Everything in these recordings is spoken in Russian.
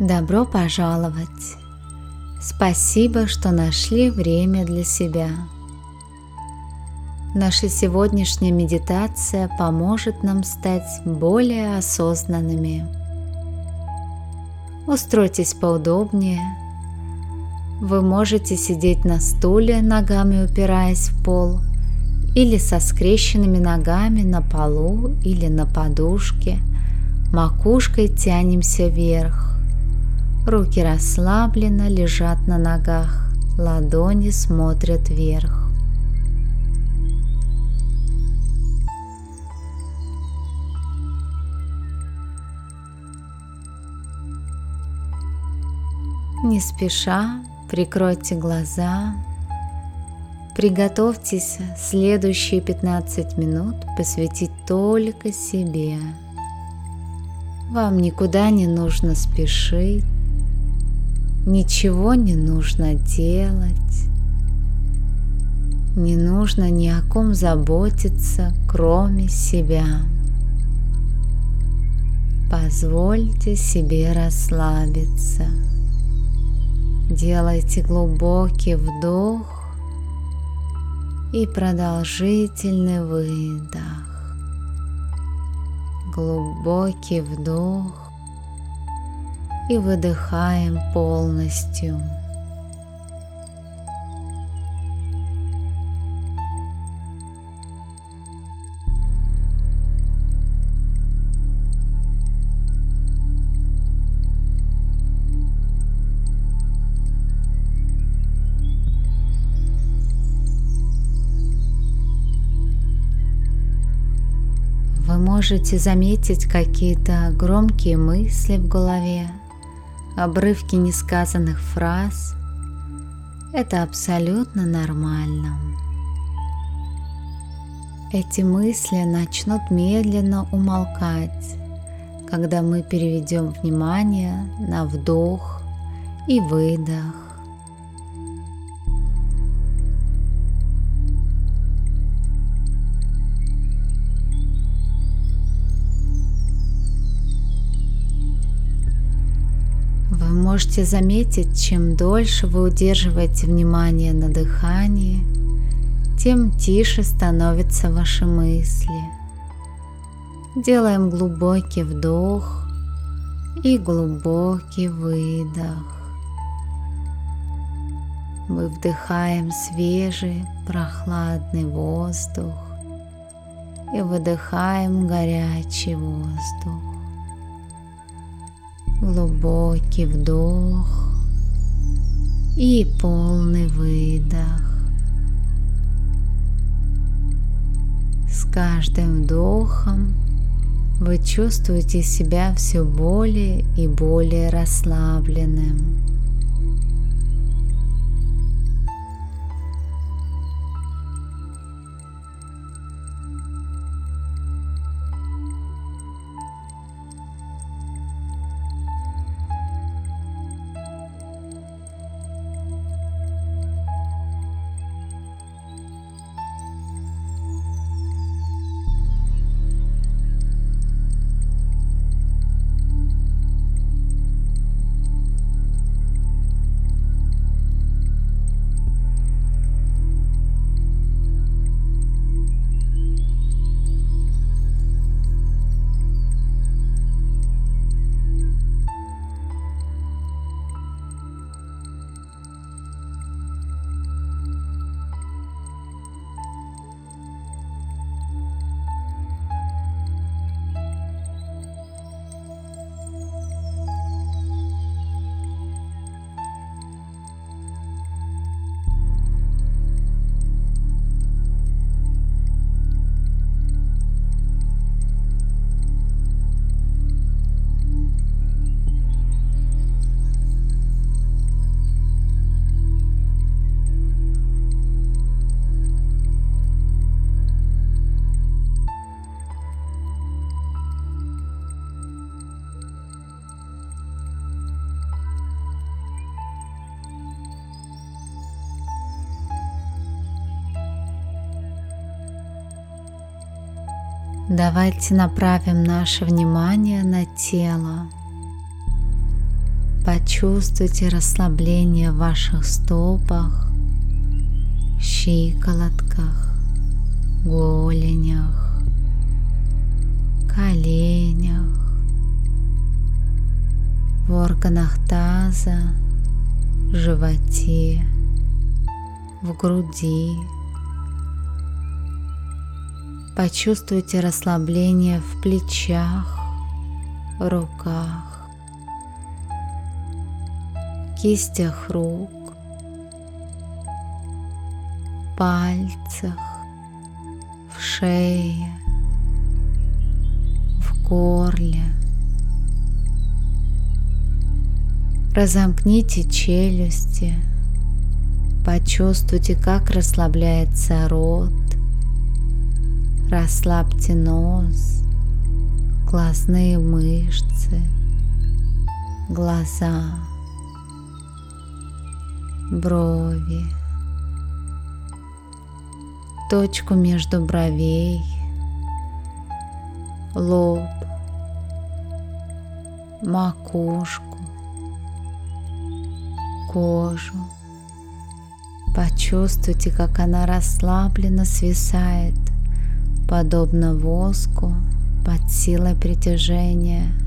Добро пожаловать! Спасибо, что нашли время для себя. Наша сегодняшняя медитация поможет нам стать более осознанными. Устройтесь поудобнее. Вы можете сидеть на стуле, ногами упираясь в пол, или со скрещенными ногами на полу или на подушке, макушкой тянемся вверх. Руки расслабленно лежат на ногах, ладони смотрят вверх. Не спеша прикройте глаза, приготовьтесь следующие 15 минут посвятить только себе. Вам никуда не нужно спешить, Ничего не нужно делать. Не нужно ни о ком заботиться, кроме себя. Позвольте себе расслабиться. Делайте глубокий вдох и продолжительный выдох. Глубокий вдох и выдыхаем полностью. Вы можете заметить какие-то громкие мысли в голове, обрывки несказанных фраз – это абсолютно нормально. Эти мысли начнут медленно умолкать, когда мы переведем внимание на вдох и выдох можете заметить, чем дольше вы удерживаете внимание на дыхании, тем тише становятся ваши мысли. Делаем глубокий вдох и глубокий выдох. Мы вдыхаем свежий, прохладный воздух и выдыхаем горячий воздух глубокий вдох и полный выдох. С каждым вдохом вы чувствуете себя все более и более расслабленным. Давайте направим наше внимание на тело. Почувствуйте расслабление в ваших стопах, щиколотках, голенях, коленях, в органах таза, животе, в груди. Почувствуйте расслабление в плечах, руках, кистях рук, пальцах, в шее, в горле. Разомкните челюсти, почувствуйте, как расслабляется рот, расслабьте нос, глазные мышцы, глаза брови, точку между бровей, лоб, макушку, кожу. Почувствуйте, как она расслабленно свисает, подобно воску под силой притяжения –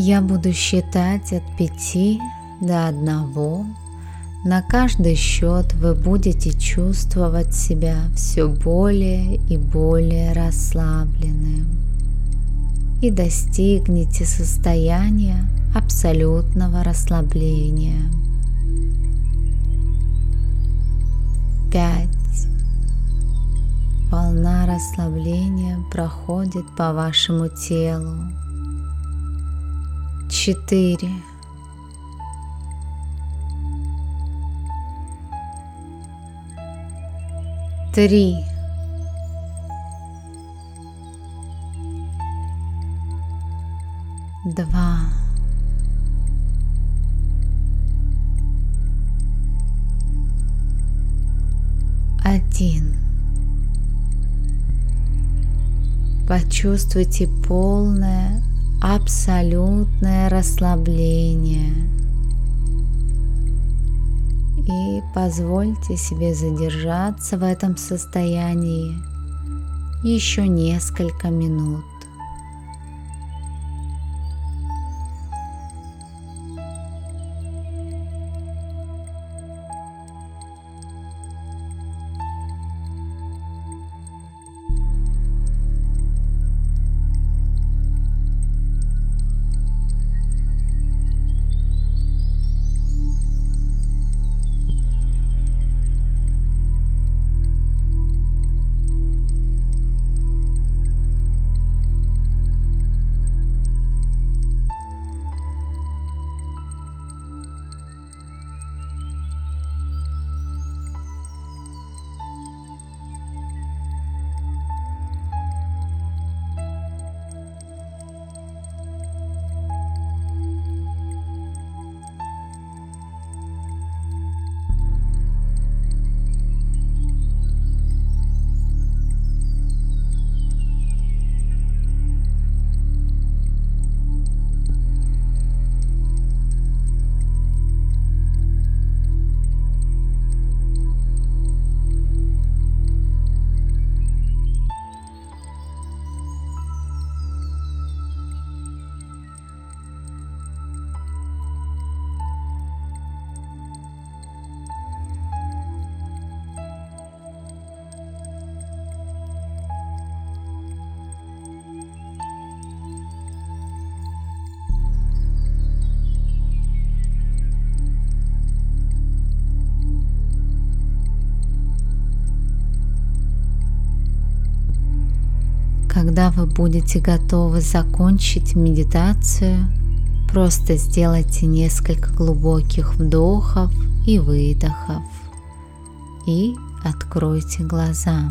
Я буду считать от пяти до одного. На каждый счет вы будете чувствовать себя все более и более расслабленным и достигнете состояния абсолютного расслабления. Пять. Волна расслабления проходит по вашему телу четыре, три, два, один. Почувствуйте полное абсолютное расслабление И позвольте себе задержаться в этом состоянии еще несколько минут. Когда вы будете готовы закончить медитацию, просто сделайте несколько глубоких вдохов и выдохов и откройте глаза.